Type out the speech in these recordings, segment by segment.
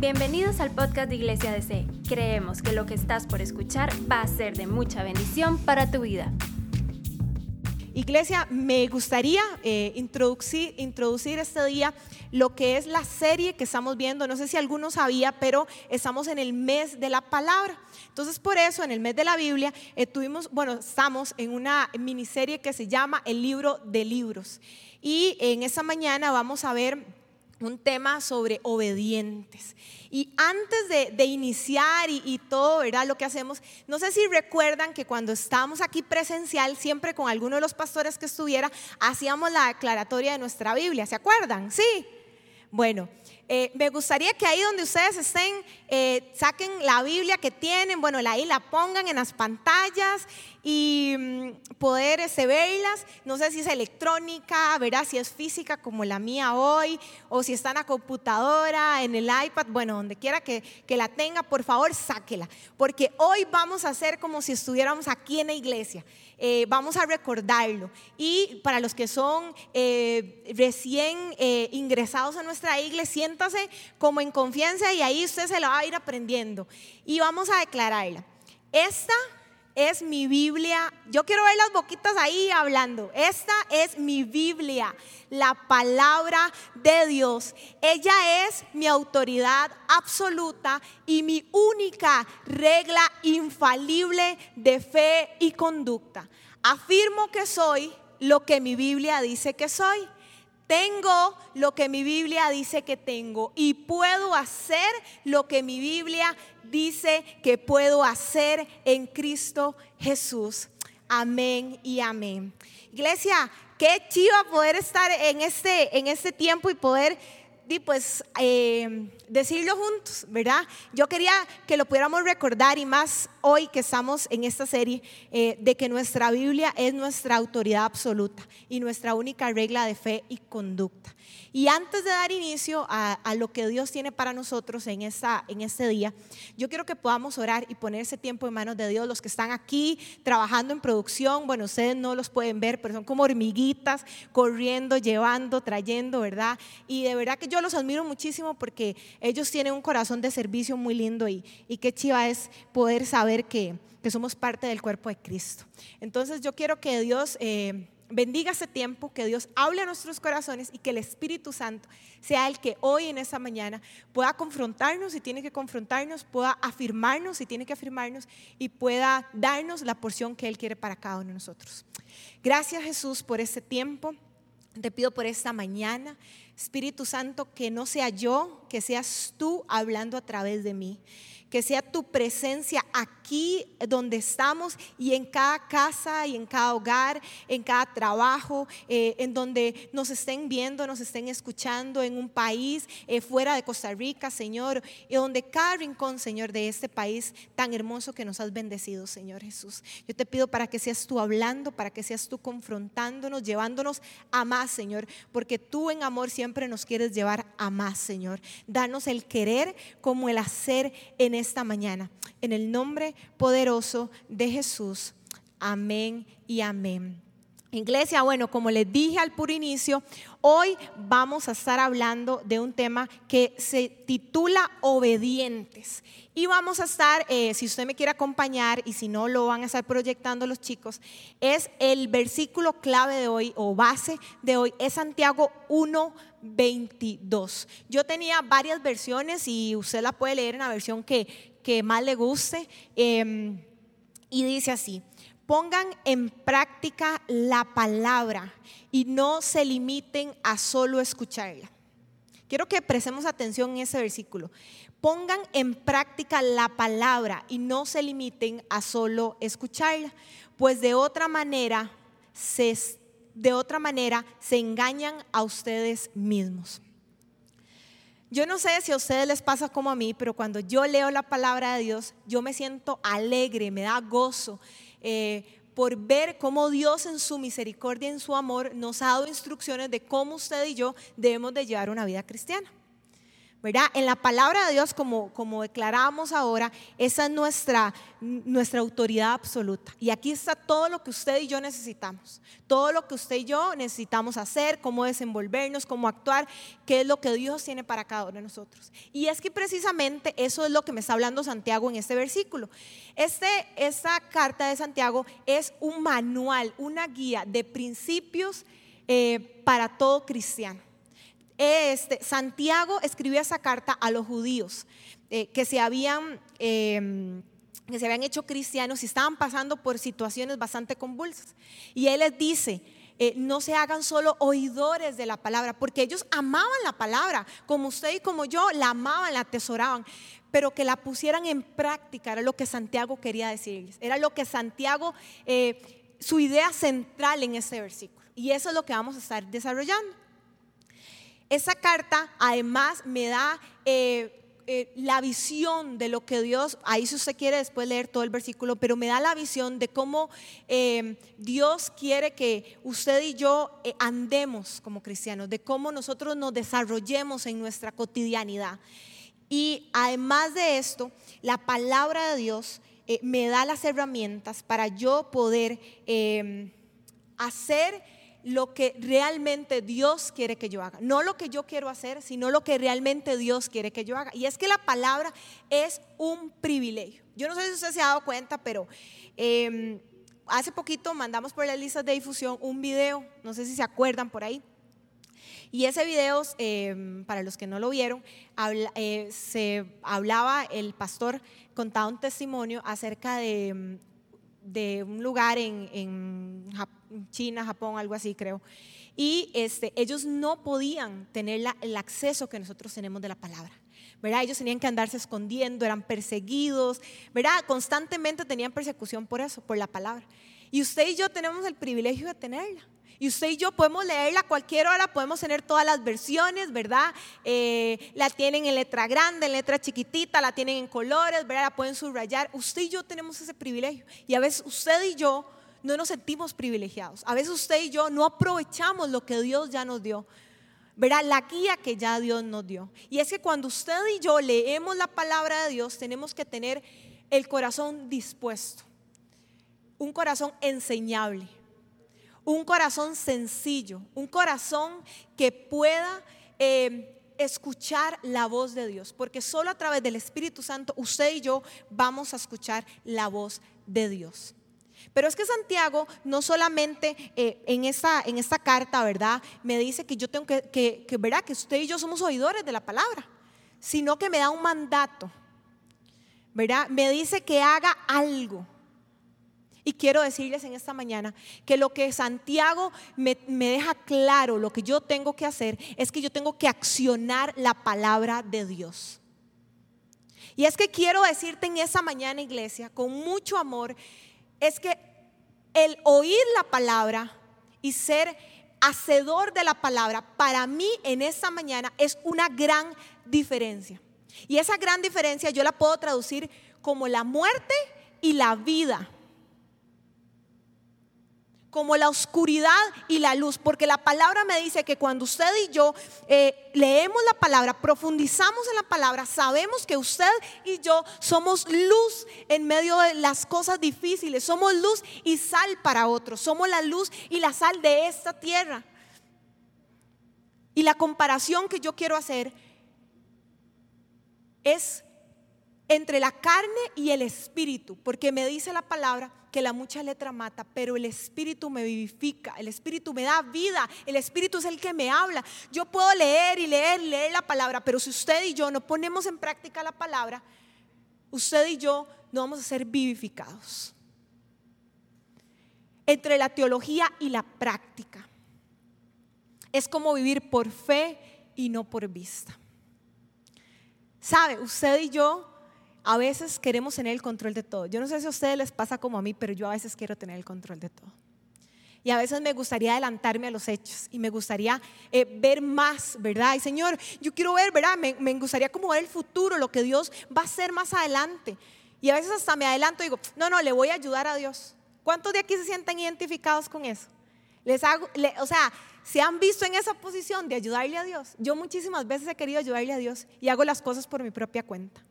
Bienvenidos al podcast de Iglesia DC. Creemos que lo que estás por escuchar va a ser de mucha bendición para tu vida. Iglesia, me gustaría eh, introducir, introducir este día lo que es la serie que estamos viendo. No sé si alguno sabía, pero estamos en el mes de la palabra. Entonces, por eso, en el mes de la Biblia, eh, tuvimos, bueno, estamos en una miniserie que se llama El libro de libros. Y en esta mañana vamos a ver un tema sobre obedientes. Y antes de, iniciar y, todo, ¿verdad? Lo que hacemos, no sé si recuerdan que cuando estábamos aquí presencial, siempre con alguno de los pastores que estuviera, hacíamos la declaratoria de nuestra Biblia, ¿se acuerdan? Sí. Bueno, eh, me gustaría que ahí donde ustedes estén, eh, saquen la Biblia que tienen, bueno, ahí la pongan en las pantallas y mm, poder verlas. No sé si es electrónica, verá si es física como la mía hoy, o si está en la computadora, en el iPad, bueno, donde quiera que, que la tenga, por favor, sáquela. Porque hoy vamos a hacer como si estuviéramos aquí en la iglesia. Eh, vamos a recordarlo. Y para los que son eh, recién eh, ingresados a nuestra iglesia, siéntase como en confianza y ahí usted se lo va a ir aprendiendo. Y vamos a declararla. Esta es mi Biblia. Yo quiero ver las boquitas ahí hablando. Esta es mi Biblia, la palabra de Dios. Ella es mi autoridad absoluta y mi única regla infalible de fe y conducta. Afirmo que soy lo que mi Biblia dice que soy. Tengo lo que mi Biblia dice que tengo y puedo hacer lo que mi Biblia dice que puedo hacer en Cristo Jesús. Amén y amén. Iglesia, qué chiva poder estar en este, en este tiempo y poder pues eh, decirlo juntos, ¿verdad? Yo quería que lo pudiéramos recordar y más hoy que estamos en esta serie eh, de que nuestra Biblia es nuestra autoridad absoluta y nuestra única regla de fe y conducta. Y antes de dar inicio a, lo que Dios tiene para nosotros en, esta, en este día, yo quiero que podamos orar y poner ese tiempo en manos de Dios. Los que están aquí trabajando en producción, bueno, ustedes no los pueden ver, pero son como hormiguitas corriendo, llevando, trayendo, ¿verdad? Y de verdad que yo los admiro muchísimo porque ellos tienen un corazón de servicio muy lindo y, y qué chiva es poder saber que, somos parte del cuerpo de Cristo. Entonces yo quiero que Dios... Eh, bendiga ese tiempo, que Dios hable a nuestros corazones y que el Espíritu Santo sea el que hoy en esa mañana pueda confrontarnos si tiene que confrontarnos, pueda afirmarnos si tiene que afirmarnos y pueda darnos la porción que Él quiere para cada uno de nosotros. Gracias Jesús por este tiempo. Te pido por esta mañana, Espíritu Santo, que no sea yo, que seas tú hablando a través de mí que sea tu presencia aquí donde estamos y en cada casa y en cada hogar, en cada trabajo, eh, en donde nos estén viendo, nos estén escuchando, en un país eh, fuera de Costa Rica, Señor, y donde cada rincón, Señor, de este país tan hermoso que nos has bendecido, Señor Jesús. Yo te pido para que seas tú hablando, para que seas tú confrontándonos, llevándonos a más, Señor, porque tú en amor siempre nos quieres llevar a más, Señor. Danos el querer como el hacer en esta mañana. En el nombre poderoso de Jesús. Amén y amén. Iglesia, bueno, como les dije al puro inicio, hoy vamos a estar hablando de un tema que se titula obedientes. Y vamos a estar, eh, si usted me quiere acompañar y si no lo van a estar proyectando los chicos, es el versículo clave de hoy o base de hoy, es Santiago 1, 22. Yo tenía varias versiones y usted la puede leer en la versión que, que más le guste. Em, y dice así, pongan en práctica la palabra y no se limiten a solo escucharla. Quiero que prestemos atención en ese versículo. Pongan en práctica la palabra y no se limiten a solo escucharla, pues de otra manera se de otra manera se engañan a ustedes mismos. Yo no sé si a ustedes les pasa como a mí, pero cuando yo leo la palabra de Dios, yo me siento alegre, me da gozo eh, por ver cómo Dios en su misericordia, en su amor, nos ha dado instrucciones de cómo usted y yo debemos de llevar una vida cristiana. ¿Verdad? En la palabra de Dios, como, declaramos ahora, esa es nuestra, nuestra autoridad absoluta. Y aquí está todo lo que usted y yo necesitamos. Todo lo que usted y yo necesitamos hacer, cómo desenvolvernos, cómo actuar, qué es lo que Dios tiene para cada uno de nosotros. Y es que precisamente eso es lo que me está hablando Santiago en este versículo. Este, esta carta de Santiago es un manual, una guía de principios eh, para todo cristiano este, Santiago escribió esa carta a los judíos eh, que, se habían, em, que se habían hecho cristianos y estaban pasando por situaciones bastante convulsas. Y él les dice, eh, no se hagan solo oidores de la palabra, porque ellos amaban la palabra, como usted y como yo, la amaban, la atesoraban, pero que la pusieran en práctica, era lo que Santiago quería decirles, era lo que Santiago, eh, su idea central en este versículo. Y eso es lo que vamos a estar desarrollando. Esa carta además me da eh, eh, la visión de lo que Dios, ahí si usted quiere después leer todo el versículo, pero me da la visión de cómo eh, Dios quiere que usted y yo andemos como cristianos, de cómo nosotros nos desarrollemos en nuestra cotidianidad. Y además de esto, la palabra de Dios me da las herramientas para yo poder hacer lo que realmente Dios quiere que yo haga. No lo que yo quiero hacer, sino lo que realmente Dios quiere que yo haga. Y es que la palabra es un privilegio. Yo no sé si usted se ha dado cuenta, pero em, hace poquito mandamos por las listas de difusión un video, no sé si se acuerdan por ahí. Y ese video, em, para los que no lo vieron, eh, se hablaba, el pastor contaba un testimonio acerca de em, de un lugar en, China, Japón, algo así creo. Y este, ellos no podían tener el acceso que nosotros tenemos de la palabra. ¿verdad? Ellos tenían que andarse escondiendo, eran perseguidos, ¿verdad? Constantemente tenían persecución por eso, por la palabra. Y usted y yo tenemos el privilegio de tenerla. Y usted y yo podemos leerla a cualquier hora, podemos tener todas las versiones, ¿verdad? Eh, la tienen en letra grande, en letra chiquitita, la tienen en colores, ¿verdad? La pueden subrayar. Usted y yo tenemos ese privilegio. Y a veces usted y yo no nos sentimos privilegiados. A veces usted y yo no aprovechamos lo que Dios ya nos dio. ¿verdad? La guía que ya Dios nos dio. Y es que cuando usted y yo leemos la palabra de Dios, tenemos que tener el corazón dispuesto, un corazón enseñable, un corazón sencillo, un corazón que pueda eh, escuchar la voz de Dios, porque solo a través del Espíritu Santo usted y yo vamos a escuchar la voz de Dios. Pero es que Santiago no solamente eh, en, esta, en carta, ¿verdad? Me dice que yo tengo que, que, que, ¿verdad? Que usted y yo somos oidores de la palabra, sino que me da un mandato, ¿verdad? Me dice que haga algo. Y quiero decirles en esta mañana que lo que Santiago me, deja claro, lo que yo tengo que hacer, es que yo tengo que accionar la palabra de Dios. Y es que quiero decirte en esa mañana, iglesia, con mucho amor, es que el oír la palabra y ser hacedor de la palabra, para mí en esta mañana es una gran diferencia. Y esa gran diferencia yo la puedo traducir como la muerte y la vida como la oscuridad y la luz, porque la palabra me dice que cuando usted y yo eh, leemos la palabra, profundizamos en la palabra, sabemos que usted y yo somos luz en medio de las cosas difíciles, somos luz y sal para otros, somos la luz y la sal de esta tierra. Y la comparación que yo quiero hacer es entre la carne y el espíritu, porque me dice la palabra que la mucha letra mata, pero el espíritu me vivifica, el espíritu me da vida, el espíritu es el que me habla. Yo puedo leer y leer y leer la palabra, pero si usted y yo no ponemos en práctica la palabra, usted y yo no vamos a ser vivificados. Entre la teología y la práctica. Es como vivir por fe y no por vista. ¿Sabe? Usted y yo a veces queremos tener el control de todo. Yo no sé si a ustedes les pasa como a mí, pero yo a veces quiero tener el control de todo. Y a veces me gustaría adelantarme a los hechos y me gustaría eh, ver más, ¿verdad? Y Señor, yo quiero ver, ¿verdad? Me, gustaría como ver el futuro, lo que Dios va a hacer más adelante. Y a veces hasta me adelanto y digo, no, no, le voy a ayudar a Dios. ¿Cuántos de aquí se sienten identificados con eso? Les hago, o sea, ¿Se han visto en esa posición de ayudarle a Dios? Yo muchísimas veces he querido ayudarle a Dios y hago las cosas por mi propia cuenta.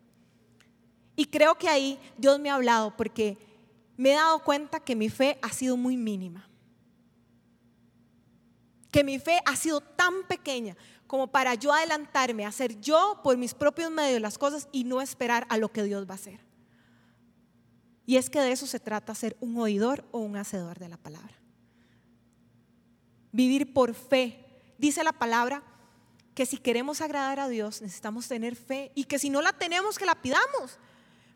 Y creo que ahí Dios me ha hablado porque me he dado cuenta que mi fe ha sido muy mínima. Que mi fe ha sido tan pequeña como para yo adelantarme hacer yo por mis propios medios las cosas y no esperar a lo que Dios va a hacer. Y es que de eso se trata, ser un oidor o un hacedor de la palabra. Vivir por fe. Dice la palabra que si queremos agradar a Dios necesitamos tener fe y que si no la tenemos que la pidamos.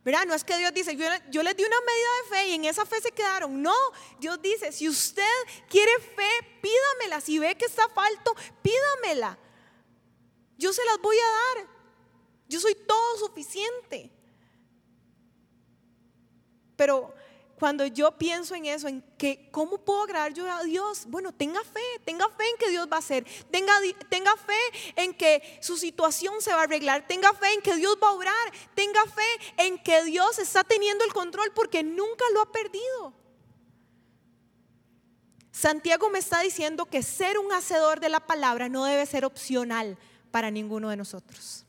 ¿Verdad? No es que Dios dice, yo, yo, les di una medida de fe y en esa fe se quedaron. No, Dios dice, si usted quiere fe, pídamela. Si ve que está falto, pídamela. Yo se las voy a dar. Yo soy todo suficiente. Pero cuando yo pienso en eso, en que cómo puedo agradar yo a Dios, bueno, tenga fe, tenga fe en que Dios va a hacer, tenga, tenga fe en que su situación se va a arreglar, tenga fe en que Dios va a obrar, tenga fe en que Dios está teniendo el control porque nunca lo ha perdido. Santiago me está diciendo que ser un hacedor de la palabra no debe ser opcional para ninguno de nosotros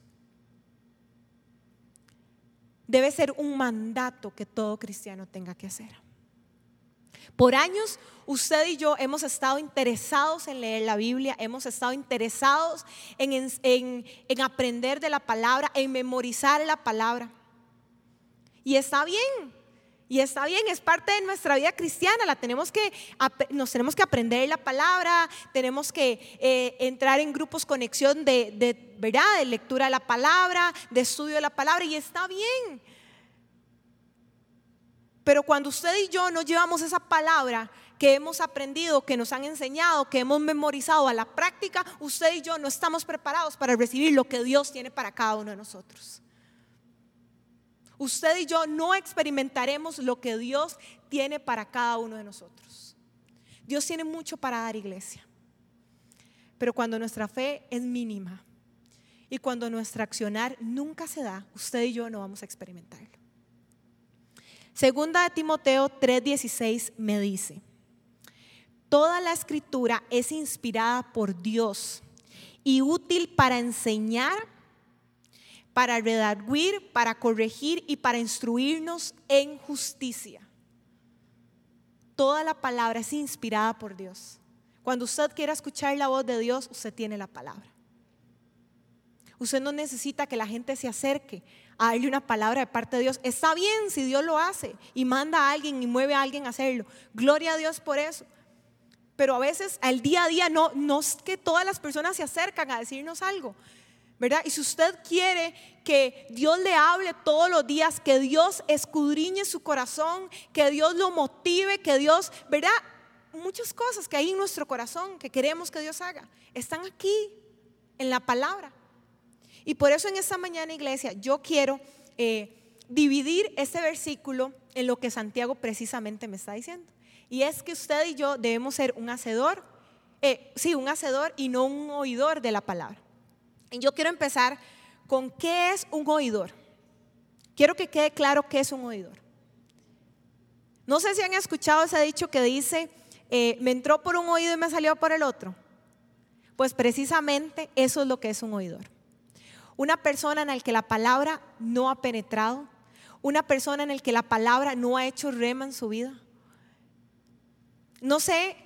debe ser un mandato que todo cristiano tenga que hacer. Por años usted y yo hemos estado interesados en leer la Biblia, hemos estado interesados en, en, aprender de la palabra, en memorizar la palabra. Y está bien, y está bien, es parte de nuestra vida cristiana, la tenemos que, nos tenemos que aprender la palabra, tenemos que eh, entrar en grupos conexión de, de, ¿verdad? de lectura de la palabra, de estudio de la palabra, y está bien. Pero cuando usted y yo no llevamos esa palabra que hemos aprendido, que nos han enseñado, que hemos memorizado a la práctica, usted y yo no estamos preparados para recibir lo que Dios tiene para cada uno de nosotros usted y yo no experimentaremos lo que Dios tiene para cada uno de nosotros. Dios tiene mucho para dar iglesia. Pero cuando nuestra fe es mínima y cuando nuestro accionar nunca se da, usted y yo no vamos a experimentarlo. Segunda de Timoteo 3:16 me dice, toda la escritura es inspirada por Dios y útil para enseñar, para redarguir, para corregir y para instruirnos en justicia. Toda la palabra es inspirada por Dios. Cuando usted quiera escuchar la voz de Dios, usted tiene la palabra. Usted no necesita que la gente se acerque a darle una palabra de parte de Dios. Está bien si Dios lo hace y manda a alguien y mueve a alguien a hacerlo. Gloria a Dios por eso. Pero a veces al día a día no, no es que todas las personas se acercan a decirnos algo. ¿Verdad? Y si usted quiere que Dios le hable todos los días, que Dios escudriñe su corazón, que Dios lo motive, que Dios, ¿verdad? Muchas cosas que hay en nuestro corazón que queremos que Dios haga, están aquí en la palabra. Y por eso en esta mañana, iglesia, yo quiero eh, dividir este versículo en lo que Santiago precisamente me está diciendo. Y es que usted y yo debemos ser un hacedor, eh, sí, un hacedor y no un oidor de la palabra. Yo quiero empezar con qué es un oidor. Quiero que quede claro qué es un oidor. No sé si han escuchado ese dicho que dice, eh, me entró por un oído y me salió por el otro. Pues precisamente eso es lo que es un oidor. Una persona en la que la palabra no ha penetrado, una persona en la que la palabra no ha hecho rema en su vida. No sé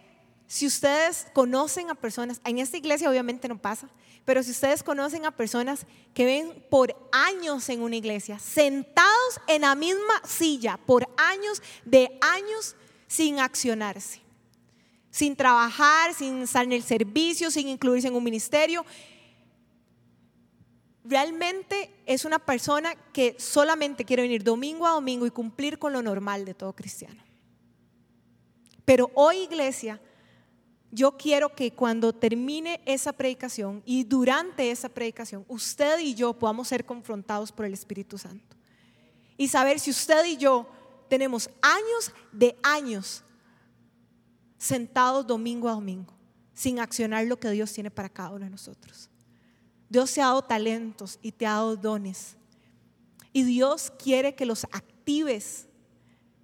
si ustedes conocen a personas, en esta iglesia obviamente no pasa, pero si ustedes conocen a personas que ven por años en una iglesia, sentados en la misma silla, por años de años sin accionarse, sin trabajar, sin estar en el servicio, sin incluirse en un ministerio, realmente es una persona que solamente quiere venir domingo a domingo y cumplir con lo normal de todo cristiano. Pero hoy iglesia yo quiero que cuando termine esa predicación y durante esa predicación, usted y yo podamos ser confrontados por el Espíritu Santo. Y saber si usted y yo tenemos años de años sentados domingo a domingo, sin accionar lo que Dios tiene para cada uno de nosotros. Dios te ha dado talentos y te ha dado dones. Y Dios quiere que los actives,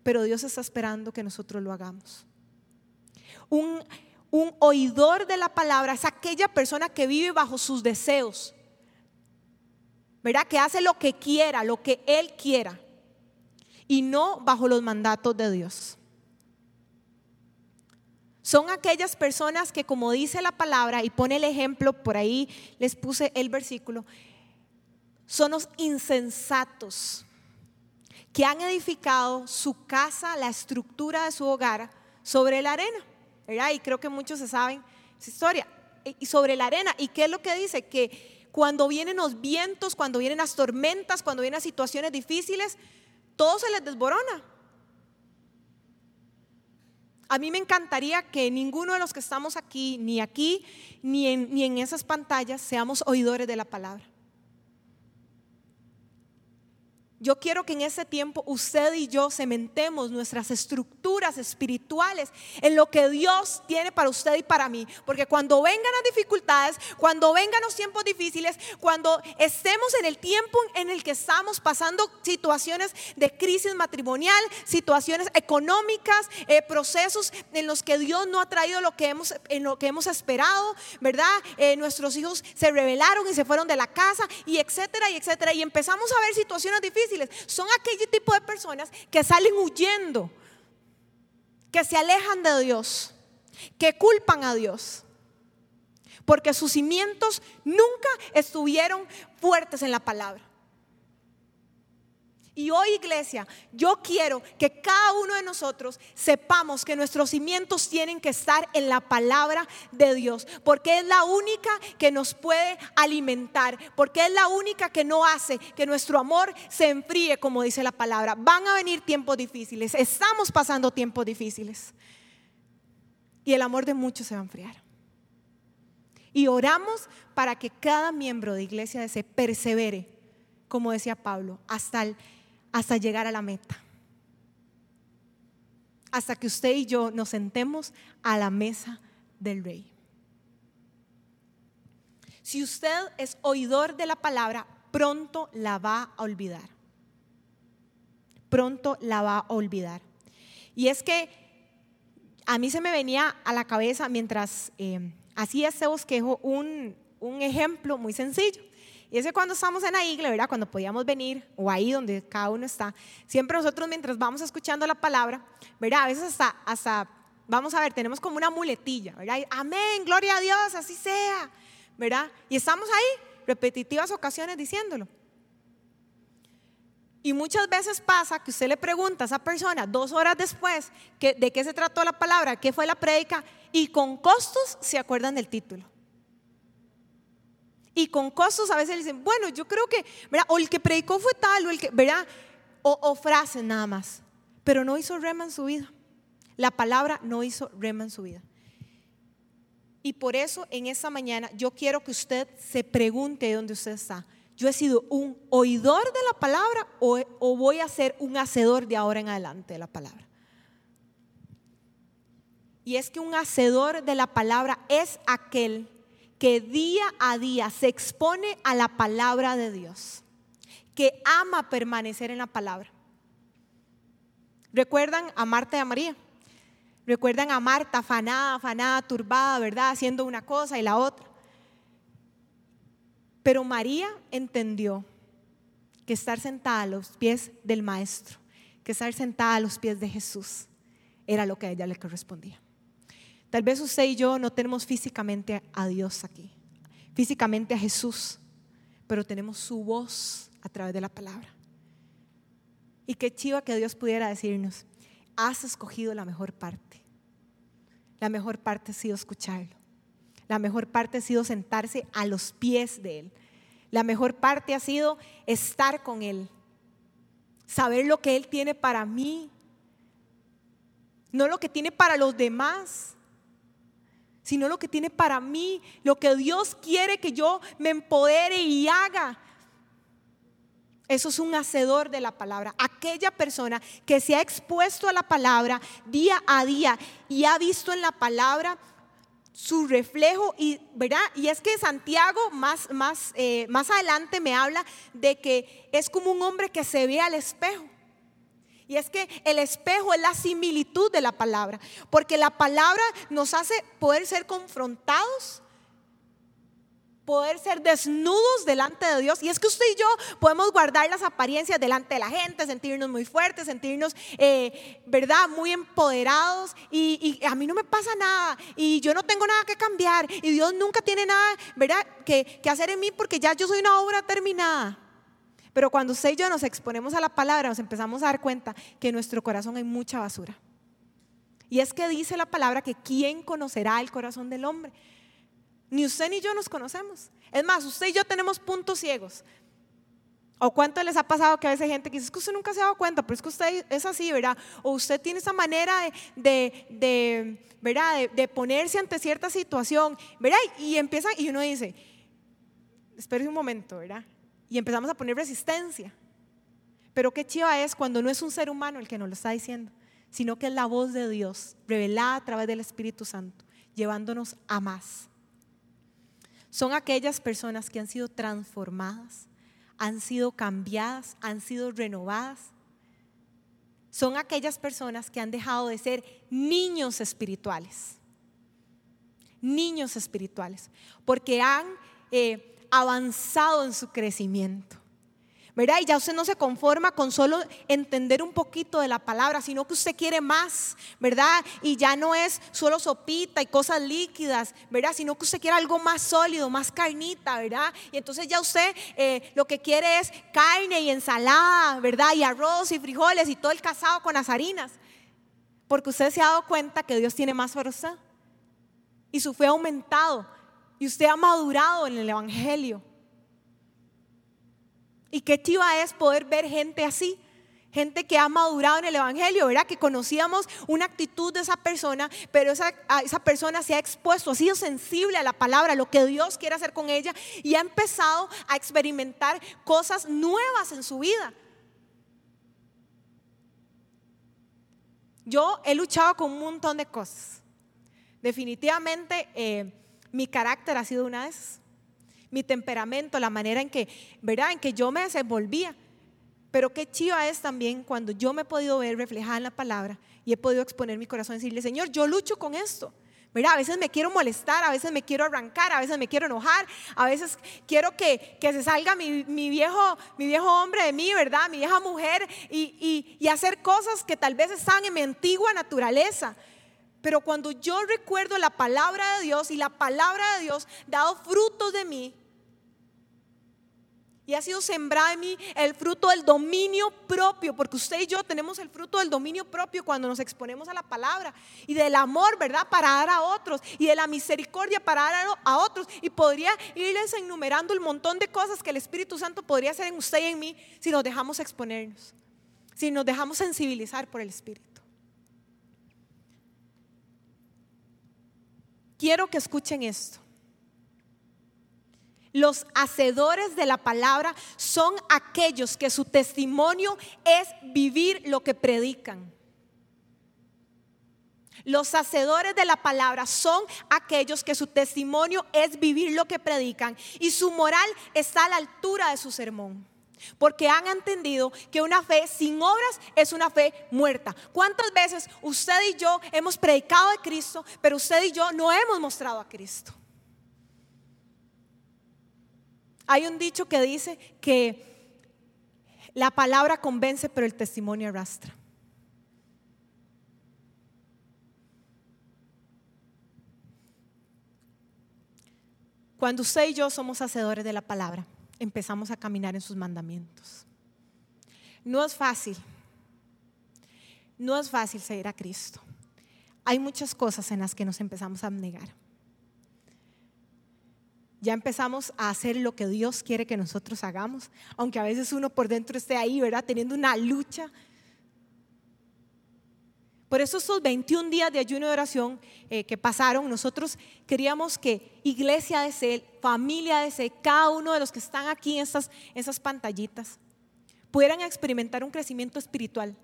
pero Dios está esperando que nosotros lo hagamos. Un Un oidor de la palabra es aquella persona que vive bajo sus deseos. ¿Verdad? Que hace lo que quiera, lo que él quiera. Y no bajo los mandatos de Dios. Son aquellas personas que, como dice la palabra, y pone el ejemplo, por ahí les puse el versículo, son los insensatos que han edificado su casa, la estructura de su hogar sobre la arena. Y creo que muchos se saben esa historia. Y sobre la arena. ¿Y qué es lo que dice? Que cuando vienen los vientos, cuando vienen las tormentas, cuando vienen las situaciones difíciles, todo se les desborona. A mí me encantaría que ninguno de los que estamos aquí, ni aquí, ni ni en esas pantallas, seamos oidores de la palabra. Yo quiero que en ese tiempo usted y yo cementemos nuestras estructuras espirituales en lo que Dios tiene para usted y para mí. Porque cuando vengan las dificultades, cuando vengan los tiempos difíciles, cuando estemos en el tiempo en el que estamos pasando situaciones de crisis matrimonial, situaciones económicas, eh, procesos en los que Dios no ha traído lo que hemos, en lo que hemos esperado, ¿verdad? Eh, nuestros hijos se rebelaron y se fueron de la casa y etcétera y etcétera. Y empezamos a ver situaciones difíciles son aquel tipo de personas que salen huyendo, que se alejan de Dios, que culpan a Dios, porque sus cimientos nunca estuvieron fuertes en la palabra. Y hoy iglesia, yo quiero que cada uno de nosotros sepamos que nuestros cimientos tienen que estar en la palabra de Dios, porque es la única que nos puede alimentar, porque es la única que no hace que nuestro amor se enfríe, como dice la palabra. Van a venir tiempos difíciles, estamos pasando tiempos difíciles. Y el amor de muchos se va a enfriar. Y oramos para que cada miembro de iglesia se persevere, como decía Pablo, hasta el hasta llegar a la meta. Hasta que usted y yo nos sentemos a la mesa del rey. Si usted es oidor de la palabra, pronto la va a olvidar. Pronto la va a olvidar. Y es que a mí se me venía a la cabeza mientras eh, hacía ese bosquejo un, un ejemplo muy sencillo. Y ese cuando estamos en la iglesia, ¿verdad? Cuando podíamos venir, o ahí donde cada uno está, siempre nosotros mientras vamos escuchando la palabra, ¿verdad? A veces hasta, hasta vamos a ver, tenemos como una muletilla, ¿verdad? Amén, gloria a Dios, así sea, ¿verdad? Y estamos ahí, repetitivas ocasiones diciéndolo. Y muchas veces pasa que usted le pregunta a esa persona dos horas después que, de qué se trató la palabra, qué fue la prédica, y con costos se acuerdan del título. Y con costos a veces le dicen, bueno, yo creo que, ¿verdad? O el que predicó fue tal, o el que, ¿verdad? O, frases nada más. Pero no hizo rema en su vida. La palabra no hizo rema en su vida. Y por eso en esta mañana yo quiero que usted se pregunte de dónde usted está. ¿Yo he sido un oidor de la palabra o, o voy a ser un hacedor de ahora en adelante de la palabra? Y es que un hacedor de la palabra es aquel que día a día se expone a la palabra de Dios, que ama permanecer en la palabra. ¿Recuerdan a Marta y a María? ¿Recuerdan a Marta afanada, afanada, turbada, verdad? Haciendo una cosa y la otra. Pero María entendió que estar sentada a los pies del Maestro, que estar sentada a los pies de Jesús, era lo que a ella le correspondía. Tal vez usted y yo no tenemos físicamente a Dios aquí, físicamente a Jesús, pero tenemos su voz a través de la palabra. Y qué chiva que Dios pudiera decirnos, has escogido la mejor parte. La mejor parte ha sido escucharlo. La mejor parte ha sido sentarse a los pies de Él. La mejor parte ha sido estar con Él. Saber lo que Él tiene para mí. No lo que tiene para los demás sino lo que tiene para mí, lo que Dios quiere que yo me empodere y haga. Eso es un hacedor de la palabra. Aquella persona que se ha expuesto a la palabra día a día y ha visto en la palabra su reflejo y verdad y es que Santiago más más eh, más adelante me habla de que es como un hombre que se ve al espejo Y es que el espejo es la similitud de la palabra, porque la palabra nos hace poder ser confrontados, poder ser desnudos delante de Dios. Y es que usted y yo podemos guardar las apariencias delante de la gente, sentirnos muy fuertes, sentirnos, eh, ¿verdad?, muy empoderados. Y, a mí no me pasa nada, y yo no tengo nada que cambiar, y Dios nunca tiene nada, ¿verdad?, que, que hacer en mí porque ya yo soy una obra terminada. Pero cuando usted y yo nos exponemos a la palabra, nos empezamos a dar cuenta que en nuestro corazón hay mucha basura. Y es que dice la palabra que ¿quién conocerá el corazón del hombre? Ni usted ni yo nos conocemos. Es más, usted y yo tenemos puntos ciegos. ¿O cuánto les ha pasado que a veces gente que dice, es que usted nunca se ha dado cuenta, pero es que usted es así, ¿verdad? O usted tiene esa manera de, de. De, ponerse ante cierta situación, ¿verdad? Y empieza, y uno dice, espere un momento, ¿verdad? Y empezamos a poner resistencia. Pero qué chiva es cuando no es un ser humano el que nos lo está diciendo, sino que es la voz de Dios revelada a través del Espíritu Santo, llevándonos a más. Son aquellas personas que han sido transformadas, han sido cambiadas, han sido renovadas. Son aquellas personas que han dejado de ser niños espirituales. Niños espirituales. Porque han eh, avanzado en su crecimiento. ¿Verdad? Y ya usted no se conforma con solo entender un poquito de la palabra, sino que usted quiere más, ¿verdad? Y ya no es solo sopita y cosas líquidas, ¿verdad? Sino que usted quiere algo más sólido, más carnita, ¿verdad? Y entonces ya usted eh, lo que quiere es carne y ensalada, ¿verdad? Y arroz y frijoles y todo el casado con las harinas. Porque usted se ha dado cuenta que Dios tiene más usted. Y su fe ha aumentado y usted ha madurado en el Evangelio. Y qué chiva es poder ver gente así, gente que ha madurado en el Evangelio, ¿verdad? Que conocíamos una actitud de esa persona, pero esa, esa persona se ha expuesto, ha sido sensible a la palabra, a lo que Dios quiere hacer con ella y ha empezado a experimentar cosas nuevas en su vida. Yo he luchado con un montón de cosas. Definitivamente eh, mi carácter ha sido una de esas. Mi temperamento, la manera en que, ¿verdad? En que yo me desenvolvía. Pero qué chiva es también cuando yo me he podido ver reflejada en la palabra y he podido exponer mi corazón y decirle, Señor, yo lucho con esto. ¿verdad? A veces me quiero molestar, a veces me quiero arrancar, a veces me quiero enojar, a veces quiero que, se salga mi, viejo, mi viejo hombre de mí, ¿verdad? Mi vieja mujer y, y hacer cosas que tal vez están en mi antigua naturaleza. Pero cuando yo recuerdo la palabra de Dios y la palabra de Dios dado frutos de mí, y ha sido sembrado en mí el fruto del dominio propio, porque usted y yo tenemos el fruto del dominio propio cuando nos exponemos a la palabra y del amor, ¿verdad? Para dar a otros y de la misericordia para dar a otros. Y podría irles enumerando el montón de cosas que el Espíritu Santo podría hacer en usted y en mí si nos dejamos exponernos, si nos dejamos sensibilizar por el Espíritu. Quiero que escuchen esto. Los hacedores de la palabra son aquellos que su testimonio es vivir lo que predican. Los hacedores de la palabra son aquellos que su testimonio es vivir lo que predican y su moral está a la altura de su sermón porque han entendido que una fe sin obras es una fe muerta. ¿Cuántas veces usted y yo hemos predicado de Cristo, pero usted y yo no hemos mostrado a Cristo? Hay un dicho que dice que la palabra convence, pero el testimonio arrastra. Cuando usted y yo somos hacedores de la palabra, empezamos a caminar en sus mandamientos. No es fácil. No es fácil seguir a Cristo. Hay muchas cosas en las que nos empezamos a negar. Ya empezamos a hacer lo que Dios quiere que nosotros hagamos, aunque a veces uno por dentro esté ahí, ¿verdad? Teniendo una lucha por eso estos 21 días de ayuno y oración eh, que pasaron, nosotros queríamos que iglesia de ser, familia de ser, cada uno de los que están aquí en esas pantallitas, pudieran experimentar un crecimiento espiritual.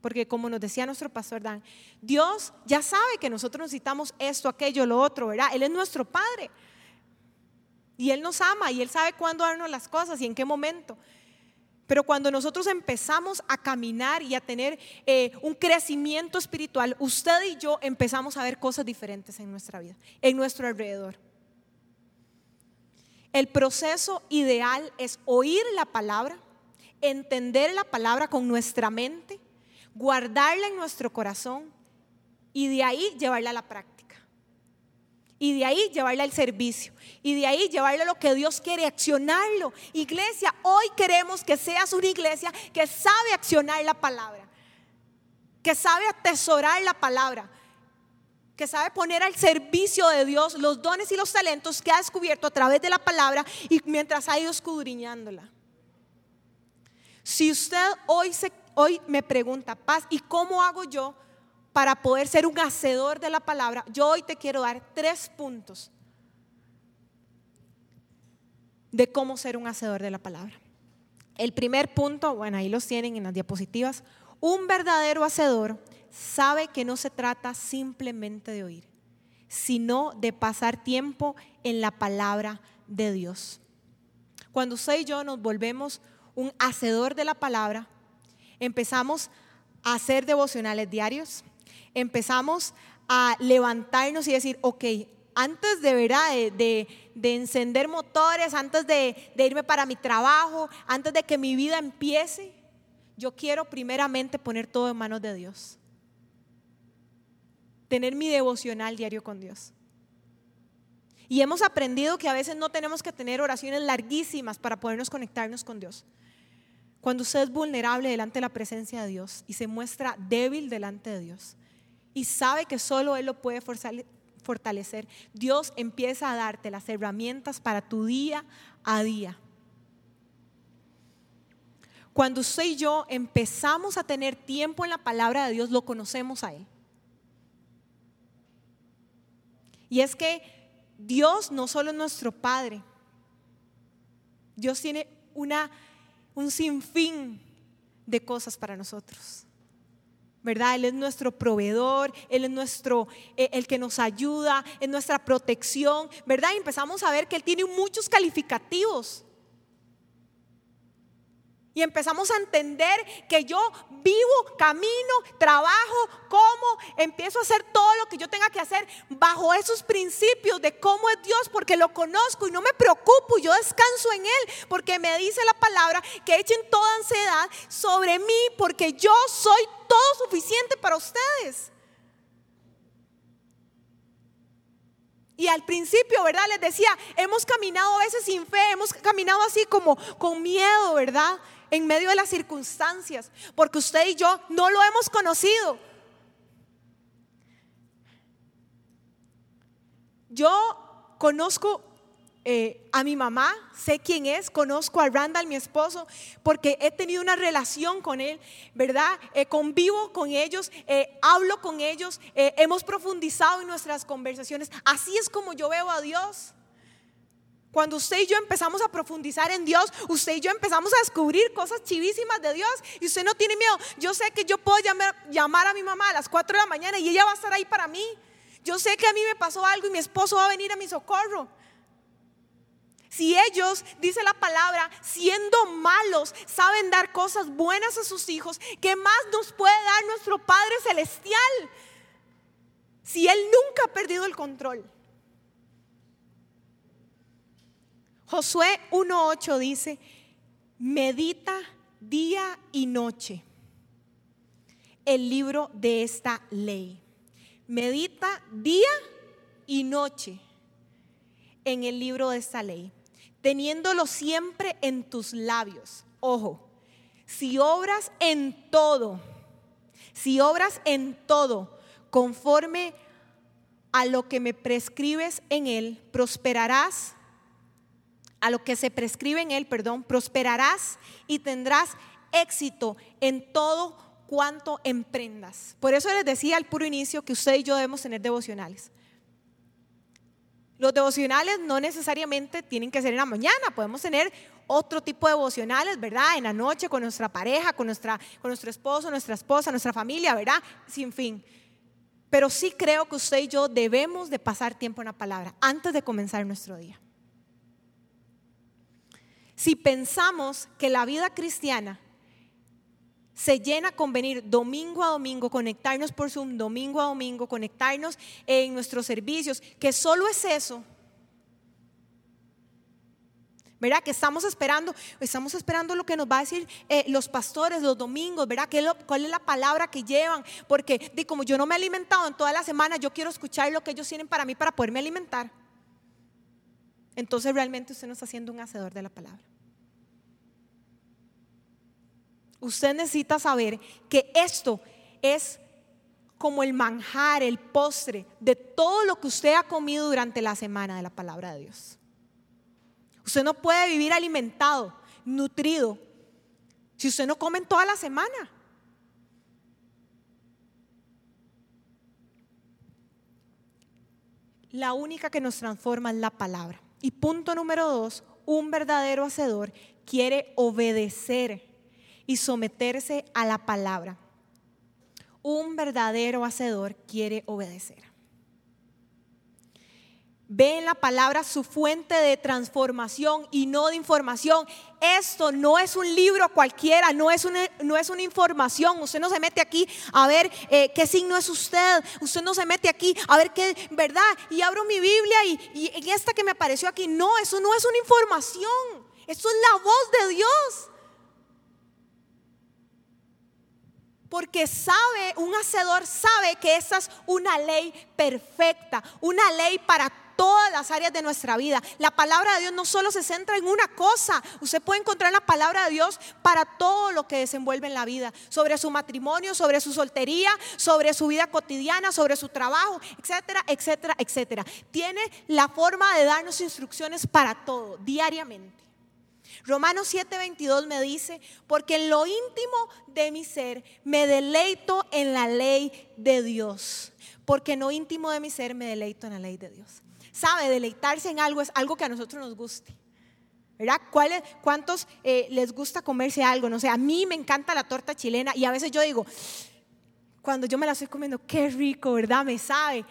Porque como nos decía nuestro pastor Dan, Dios ya sabe que nosotros necesitamos esto, aquello, lo otro, ¿verdad? Él es nuestro Padre. Y Él nos ama y Él sabe cuándo darnos las cosas y en qué momento. Pero cuando nosotros empezamos a caminar y a tener eh, un crecimiento espiritual, usted y yo empezamos a ver cosas diferentes en nuestra vida, en nuestro alrededor. El proceso ideal es oír la palabra, entender la palabra con nuestra mente, guardarla en nuestro corazón y de ahí llevarla a la práctica. Y de ahí llevarla al servicio. Y de ahí llevarle lo que Dios quiere, accionarlo. Iglesia, hoy queremos que seas una iglesia que sabe accionar la palabra. Que sabe atesorar la palabra. Que sabe poner al servicio de Dios los dones y los talentos que ha descubierto a través de la palabra y mientras ha ido escudriñándola. Si usted hoy, se, hoy me pregunta, paz, ¿y cómo hago yo para poder ser un hacedor de la palabra? Yo hoy te quiero dar tres puntos de cómo ser un hacedor de la palabra. El primer punto, bueno, ahí los tienen en las diapositivas, un verdadero hacedor sabe que no se trata simplemente de oír, sino de pasar tiempo en la palabra de Dios. Cuando usted y yo nos volvemos un hacedor de la palabra, empezamos a hacer devocionales diarios, empezamos a levantarnos y decir, ok, antes de verdad de, encender motores, antes de, de irme para mi trabajo, antes de que mi vida empiece, yo quiero primeramente poner todo en manos de Dios. Tener mi devocional diario con Dios. Y hemos aprendido que a veces no tenemos que tener oraciones larguísimas para podernos conectarnos con Dios. Cuando usted es vulnerable delante de la presencia de Dios y se muestra débil delante de Dios y sabe que solo Él lo puede fortalecer, Dios empieza a darte las herramientas para tu día a día. Cuando usted y yo empezamos a tener tiempo en la palabra de Dios, lo conocemos a Él. Y es que Dios no solo es nuestro Padre, Dios tiene una un sinfín de cosas para nosotros. ¿Verdad? Él es nuestro proveedor, Él es nuestro, eh, el que nos ayuda, es nuestra protección, ¿verdad? Y empezamos a ver que Él tiene muchos calificativos. Y empezamos a entender que yo vivo, camino, trabajo, como, empiezo a hacer todo lo que yo tenga que hacer bajo esos principios de cómo es Dios, porque lo conozco y no me preocupo, yo descanso en Él, porque me dice la palabra que echen toda ansiedad sobre mí, porque yo soy todo suficiente para ustedes. Y al principio, ¿verdad? Les decía, hemos caminado a veces sin fe, hemos caminado así como con miedo, ¿verdad? en medio de las circunstancias, porque usted y yo no lo hemos conocido. Yo conozco eh, a mi mamá, sé quién es, conozco a Randall, mi esposo, porque he tenido una relación con él, ¿verdad? Eh, convivo con ellos, eh, hablo con ellos, hemos profundizado en nuestras conversaciones. Así es como yo veo a Dios. Cuando usted y yo empezamos a profundizar en Dios, usted y yo empezamos a descubrir cosas chivísimas de Dios y usted no tiene miedo. Yo sé que yo puedo llamar, a mi mamá a las 4 de la mañana y ella va a estar ahí para mí. Yo sé que a mí me pasó algo y mi esposo va a venir a mi socorro. Si ellos, dice la palabra, siendo malos, saben dar cosas buenas a sus hijos, ¿qué más nos puede dar nuestro Padre Celestial? Si Él nunca ha perdido el control. Josué 1.8 dice, medita día y noche el libro de esta ley. Medita día y noche en el libro de esta ley, teniéndolo siempre en tus labios. Ojo, si obras en todo, si obras en todo conforme a lo que me prescribes en él, prosperarás a lo que se prescribe en él, perdón, prosperarás y tendrás éxito en todo cuanto emprendas. Por eso les decía al puro inicio que usted y yo debemos tener devocionales. Los devocionales no necesariamente tienen que ser en la mañana, podemos tener otro tipo de devocionales, ¿verdad? En la noche con nuestra pareja, con, nuestra, con nuestro esposo, nuestra esposa, nuestra familia, ¿verdad? Sin fin. Pero sí creo que usted y yo debemos de pasar tiempo en la palabra antes de comenzar nuestro día. si pensamos que la vida cristiana se llena con venir domingo a domingo, conectarnos por Zoom, domingo a domingo, conectarnos en nuestros servicios, que solo es eso. ¿Verdad? Que estamos esperando, estamos esperando lo que nos va a decir eh, los pastores los domingos, ¿verdad? ¿Cuál es la palabra que llevan? Porque de, como yo no me he alimentado en toda la semana, yo quiero escuchar lo que ellos tienen para mí para poderme alimentar. Entonces realmente usted no está siendo un hacedor de la palabra. Usted necesita saber que esto es como el manjar, el postre de todo lo que usted ha comido durante la semana de la palabra de Dios. Usted no puede vivir alimentado, nutrido, si usted no come en toda la semana. La única que nos transforma es la palabra. Y punto número dos, un verdadero hacedor quiere obedecer y someterse a la palabra. Un verdadero hacedor quiere obedecer. Ve en la palabra su fuente de transformación y no de información. Esto no es un libro cualquiera, no es una, no es una información. Usted no se mete aquí a ver eh, qué signo es usted. Usted no se mete aquí a ver qué, ¿verdad? Y abro mi Biblia y, y esta que me apareció aquí. No, eso no es una información. Eso es la voz de Dios. Porque sabe, un hacedor sabe que esa es una ley perfecta, una ley para todas las áreas de nuestra vida. La palabra de Dios no solo se centra en una cosa, usted puede encontrar la palabra de Dios para todo lo que desenvuelve en la vida, sobre su matrimonio, sobre su soltería, sobre su vida cotidiana, sobre su trabajo, etcétera, etcétera, etcétera. Tiene la forma de darnos instrucciones para todo, diariamente. Romanos 7:22 me dice, porque en lo íntimo de mi ser me deleito en la ley de Dios. Porque en lo íntimo de mi ser me deleito en la ley de Dios. ¿Sabe? Deleitarse en algo es algo que a nosotros nos guste. ¿Verdad? ¿Cuántos eh, les gusta comerse algo? No sé, a mí me encanta la torta chilena y a veces yo digo, cuando yo me la estoy comiendo, qué rico, ¿verdad? Me sabe.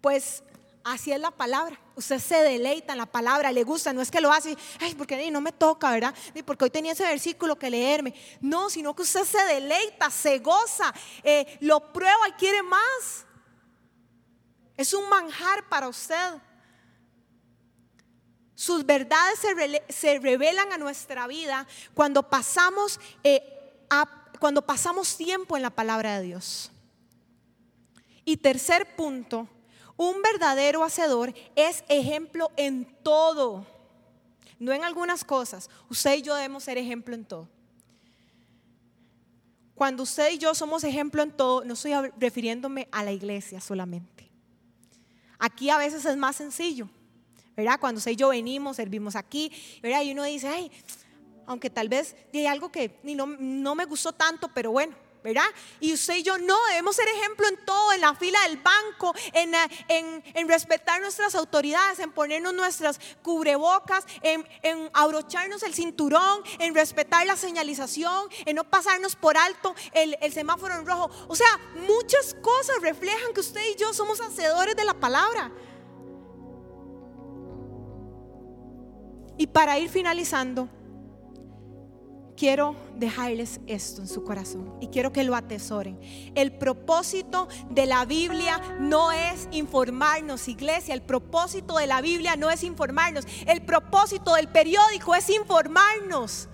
Pues Así es la palabra. Usted se deleita en la palabra, le gusta, no es que lo hace, ay, porque no me toca, ¿verdad? Ni porque hoy tenía ese versículo que leerme. No, sino que usted se deleita, se goza, eh, lo prueba y quiere más. Es un manjar para usted. Sus verdades se, revelan a nuestra vida cuando pasamos, eh, cuando pasamos tiempo en la palabra de Dios. Y tercer punto, un verdadero hacedor es ejemplo en todo, no en algunas cosas. Usted y yo debemos ser ejemplo en todo. Cuando usted y yo somos ejemplo en todo, no estoy refiriéndome a la iglesia solamente. Aquí a veces es más sencillo, ¿verdad? Cuando usted y yo venimos, servimos aquí, ¿verdad? Y uno dice, ay, aunque tal vez hay algo que no, no me gustó tanto, pero bueno, ¿verdad? Y usted y yo no, debemos ser ejemplo en todo, en la fila del banco, en, eh, en, respetar nuestras autoridades, en ponernos nuestras cubrebocas, en, en, abrocharnos el cinturón, en respetar la señalización, en no pasarnos por alto el, el semáforo en rojo. O sea, muchas cosas reflejan que usted y yo somos hacedores de la palabra. Y para ir finalizando, quiero dejarles esto en su corazón y quiero que lo atesoren. El propósito de la Biblia no es informarnos, iglesia. El propósito de la Biblia no es informarnos. El propósito del periódico es informarnos.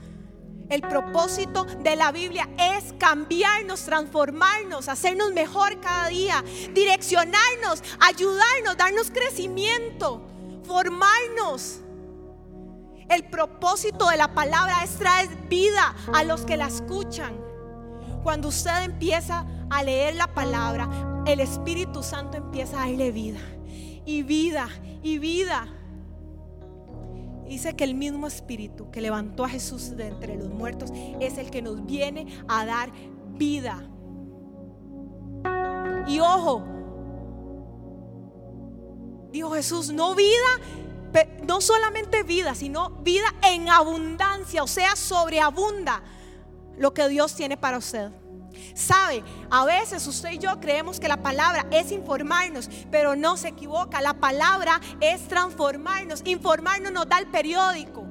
El propósito de la Biblia es cambiarnos, transformarnos, hacernos mejor cada día, direccionarnos, ayudarnos, darnos crecimiento, formarnos. El propósito de la palabra es traer vida a los que la escuchan. Cuando usted empieza a leer la palabra, el Espíritu Santo empieza a darle vida. Y vida, y vida. Dice que el mismo Espíritu que levantó a Jesús de entre los muertos es el que nos viene a dar vida. Y ojo, dijo Jesús, no vida no solamente vida, sino vida en abundancia, o sea, sobreabunda lo que Dios tiene para usted. Sabe, a veces usted y yo creemos que la palabra es informarnos, pero no se equivoca. La palabra es transformarnos. Informarnos nos da el periódico,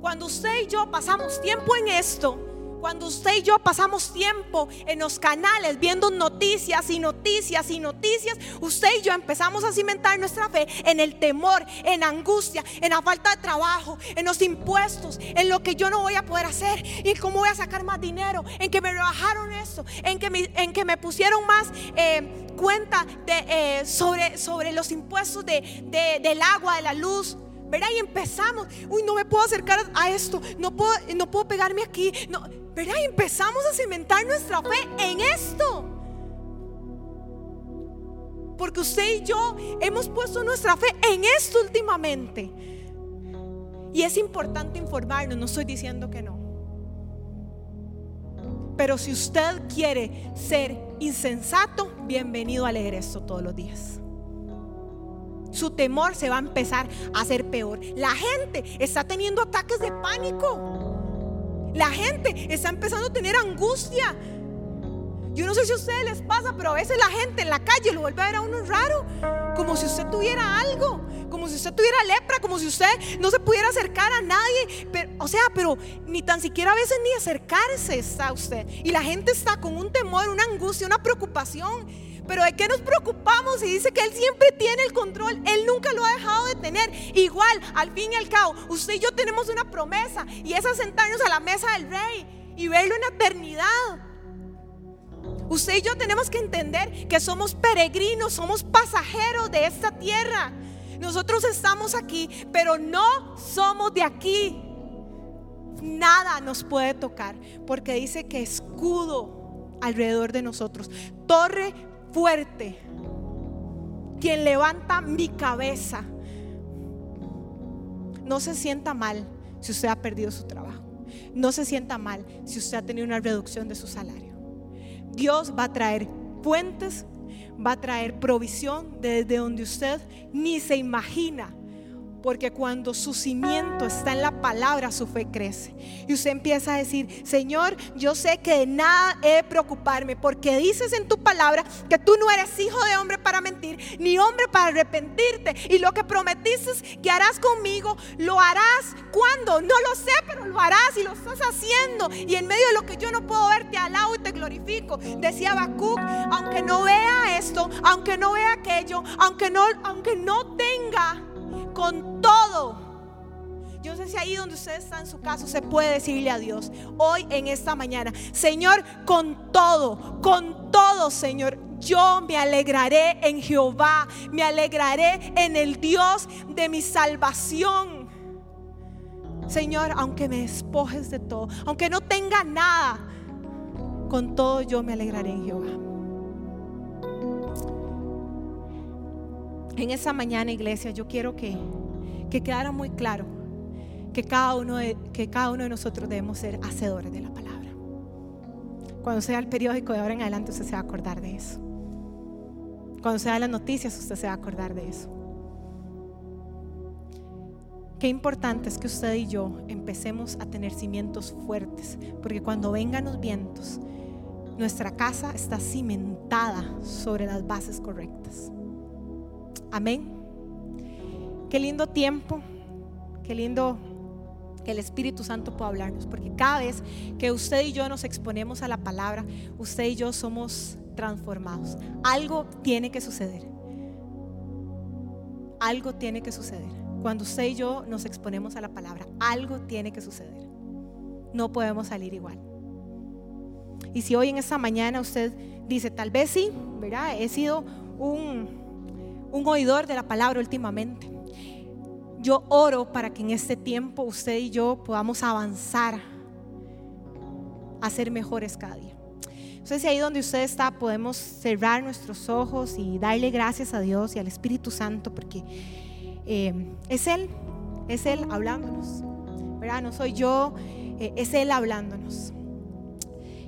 Cuando usted y yo pasamos tiempo en esto, cuando usted y yo pasamos tiempo en los canales viendo noticias y noticias y noticias, usted y yo empezamos a cimentar nuestra fe en el temor, en angustia, en la falta de trabajo, en los impuestos, en lo que yo no voy a poder hacer. Y cómo voy a sacar más dinero, en que me rebajaron esto, en que me, en que me pusieron más eh, cuenta eh, sobre, sobre los impuestos de, del agua, de la luz. ¿verdad? Y empezamos, uy, no me puedo acercar a esto, no puedo, no puedo pegarme aquí, no, empezamos a cimentar nuestra fe en esto. Porque usted y yo hemos puesto nuestra fe en esto últimamente. Y es importante informarnos, no estoy diciendo que no. Pero si usted quiere ser insensato, bienvenido a leer esto todos los días su temor se va a empezar a hacer peor. La gente está teniendo ataques de pánico. La gente está empezando a tener angustia. Yo no sé si a ustedes les pasa, pero a veces la gente en la calle lo vuelve a ver a uno raro, como si usted tuviera algo, como si usted tuviera lepra, como si usted no se pudiera acercar a nadie. Pero, o sea, pero ni tan siquiera a veces ni acercarse está usted. Y la gente está con un temor, una angustia, una preocupación. Pero ¿de qué nos preocupamos? Y dice que Él siempre tiene el control. Él nunca lo ha dejado de tener. Igual, al fin y al cabo, usted y yo tenemos una promesa. Y es sentarnos a la mesa del rey y verlo en eternidad. Usted y yo tenemos que entender que somos peregrinos, somos pasajeros de esta tierra. Nosotros estamos aquí, pero no somos de aquí. Nada nos puede tocar, porque dice que escudo alrededor de nosotros, torre fuerte, quien levanta mi cabeza. No se sienta mal si usted ha perdido su trabajo. No se sienta mal si usted ha tenido una reducción de su salario. Dios va a traer fuentes, va a traer provisión desde donde usted ni se imagina porque cuando su cimiento está en la palabra, su fe crece. Y usted empieza a decir, Señor, yo sé que de nada he de preocuparme, porque dices en tu palabra que tú no eres hijo de hombre para mentir, ni hombre para arrepentirte. Y lo que prometiste que harás conmigo, lo harás cuando, no lo sé, pero lo harás y lo estás haciendo. Y en medio de lo que yo no puedo ver, te alabo y te glorifico. Decía Habacuc, aunque no vea esto, aunque no vea aquello, aunque no, aunque no tenga con todo. Yo sé si ahí donde usted está en su casa se puede decirle a Dios hoy en esta mañana, Señor, con todo, con todo, Señor, yo me alegraré en Jehová, me alegraré en el Dios de mi salvación. Señor, aunque me despojes de todo, aunque no tenga nada, con todo yo me alegraré en Jehová. En esa mañana, iglesia, yo quiero que, que quedara muy claro que cada, uno de, que cada uno de nosotros debemos ser hacedores de la palabra. Cuando sea el periódico de ahora en adelante, usted se va a acordar de eso. Cuando sea las noticias, usted se va a acordar de eso. Qué importante es que usted y yo empecemos a tener cimientos fuertes, porque cuando vengan los vientos, nuestra casa está cimentada sobre las bases correctas. Amén. Qué lindo tiempo, qué lindo que el Espíritu Santo pueda hablarnos, porque cada vez que usted y yo nos exponemos a la palabra, usted y yo somos transformados. Algo tiene que suceder. Algo tiene que suceder. Cuando usted y yo nos exponemos a la palabra, algo tiene que suceder. No podemos salir igual. Y si hoy en esta mañana usted dice, tal vez sí, ¿verdad? He sido un un oidor de la palabra últimamente. Yo oro para que en este tiempo usted y yo podamos avanzar a ser mejores cada día. Entonces, ahí donde usted está, podemos cerrar nuestros ojos y darle gracias a Dios y al Espíritu Santo, porque eh, es Él, es Él hablándonos, ¿verdad? No soy yo, eh, es Él hablándonos.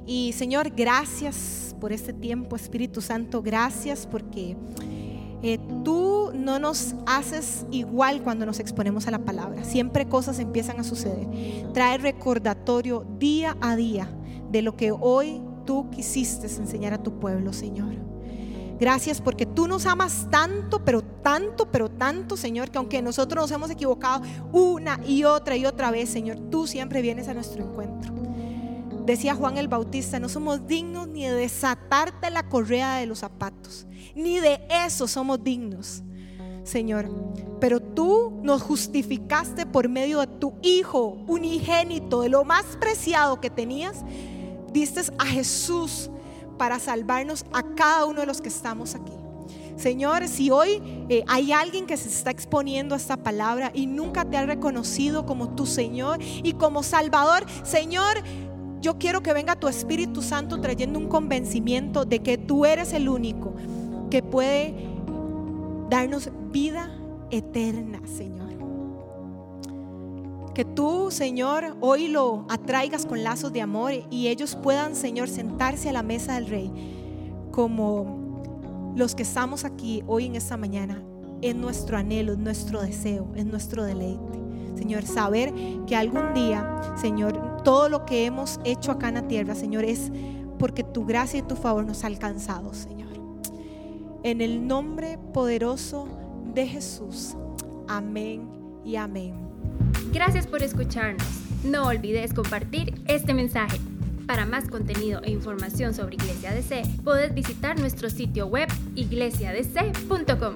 Y Señor, gracias por este tiempo, Espíritu Santo, gracias porque eh, tú no nos haces igual cuando nos exponemos a la palabra. Siempre cosas empiezan a suceder. Trae recordatorio día a día de lo que hoy tú quisiste enseñar a tu pueblo, Señor. Gracias porque tú nos amas tanto, pero tanto, pero tanto, Señor, que aunque nosotros nos hemos equivocado una y otra y otra vez, Señor, tú siempre vienes a nuestro encuentro. Decía Juan el Bautista, no somos dignos ni de desatarte la correa de los zapatos, ni de eso somos dignos, Señor. Pero tú nos justificaste por medio de tu Hijo unigénito, de lo más preciado que tenías, diste a Jesús para salvarnos a cada uno de los que estamos aquí. Señor, si hoy eh, hay alguien que se está exponiendo a esta palabra y nunca te ha reconocido como tu Señor y como Salvador, Señor, yo quiero que venga tu Espíritu Santo trayendo un convencimiento de que tú eres el único que puede darnos vida eterna, Señor. Que tú, Señor, hoy lo atraigas con lazos de amor y ellos puedan, Señor, sentarse a la mesa del Rey como los que estamos aquí hoy en esta mañana. Es nuestro anhelo, es nuestro deseo, es nuestro deleite. Señor, saber que algún día, Señor, todo lo que hemos hecho acá en la tierra, Señor, es porque tu gracia y tu favor nos ha alcanzado, Señor. En el nombre poderoso de Jesús. Amén y amén. Gracias por escucharnos. No olvides compartir este mensaje. Para más contenido e información sobre Iglesia DC, puedes visitar nuestro sitio web iglesiadc.com.